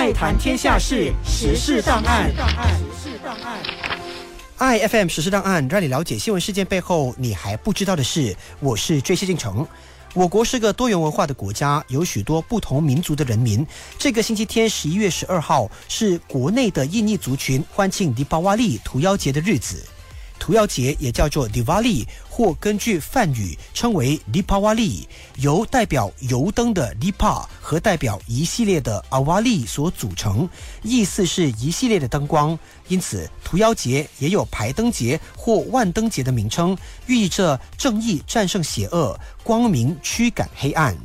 爱谈天下事，时事档案。I F M 时事档案，让你了解新闻事件背后你还不知道的事。我是追西进城。我国是个多元文化的国家，有许多不同民族的人民。这个星期天，十一月十二号，是国内的印尼族群欢庆迪巴瓦利屠妖节的日子。屠妖节也叫做 Diwali，或根据梵语称为 Dipawali，由代表油灯的 Dipa 和代表一系列的 Awali 所组成，意思是一系列的灯光。因此，屠妖节也有排灯节或万灯节的名称，寓意着正义战胜邪恶，光明驱赶黑暗。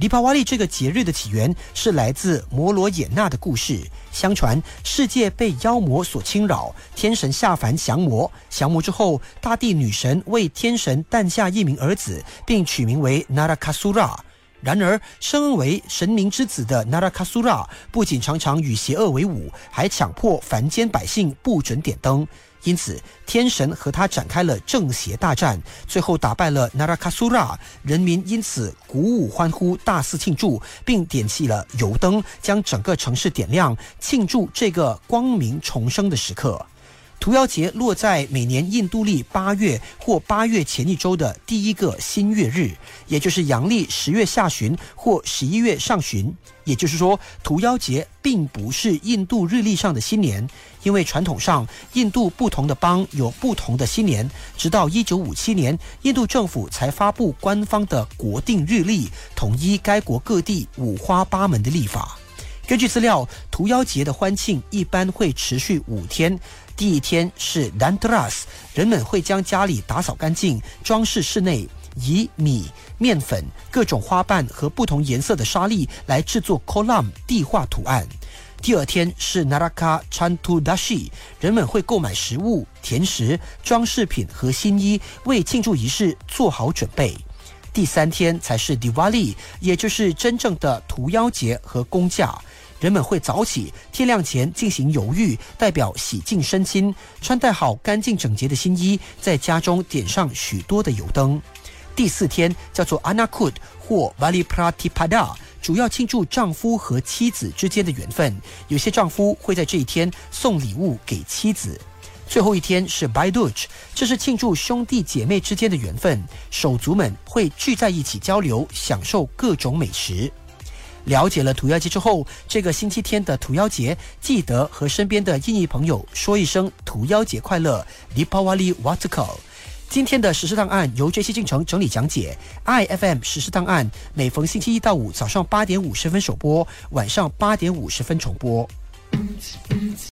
迪帕瓦利这个节日的起源是来自摩罗衍那的故事。相传世界被妖魔所侵扰，天神下凡降魔。降魔之后，大地女神为天神诞下一名儿子，并取名为 Narakasura。然而，身为神明之子的 Narakasura 不仅常常与邪恶为伍，还强迫凡间百姓不准点灯。因此，天神和他展开了正邪大战，最后打败了 Narakasura，人民因此鼓舞欢呼，大肆庆祝，并点起了油灯，将整个城市点亮，庆祝这个光明重生的时刻。屠妖节落在每年印度历八月或八月前一周的第一个新月日，也就是阳历十月下旬或十一月上旬。也就是说，屠妖节并不是印度日历上的新年，因为传统上印度不同的邦有不同的新年。直到一九五七年，印度政府才发布官方的国定日历，统一该国各地五花八门的历法。根据资料，屠妖节的欢庆一般会持续五天。第一天是 Dantras，人们会将家里打扫干净，装饰室内，以米、面粉、各种花瓣和不同颜色的沙粒来制作 Kolam 地画图案。第二天是 Naraka Chantudashi，人们会购买食物、甜食、装饰品和新衣，为庆祝仪式做好准备。第三天才是 Diwali，也就是真正的屠妖节和公假。人们会早起，天亮前进行游浴，代表洗净身心，穿戴好干净整洁的新衣，在家中点上许多的油灯。第四天叫做 Anakud 或 Valipratipada，主要庆祝丈夫和妻子之间的缘分。有些丈夫会在这一天送礼物给妻子。最后一天是 Baiduch，这是庆祝兄弟姐妹之间的缘分。手足们会聚在一起交流，享受各种美食。了解了土妖节之后，这个星期天的土妖节，记得和身边的印尼朋友说一声土妖节快乐，Dipawali Watko。今天的实时档案由 J.C. 进程整理讲解，IFM 实时档案每逢星期一到五早上八点五十分首播，晚上八点五十分重播。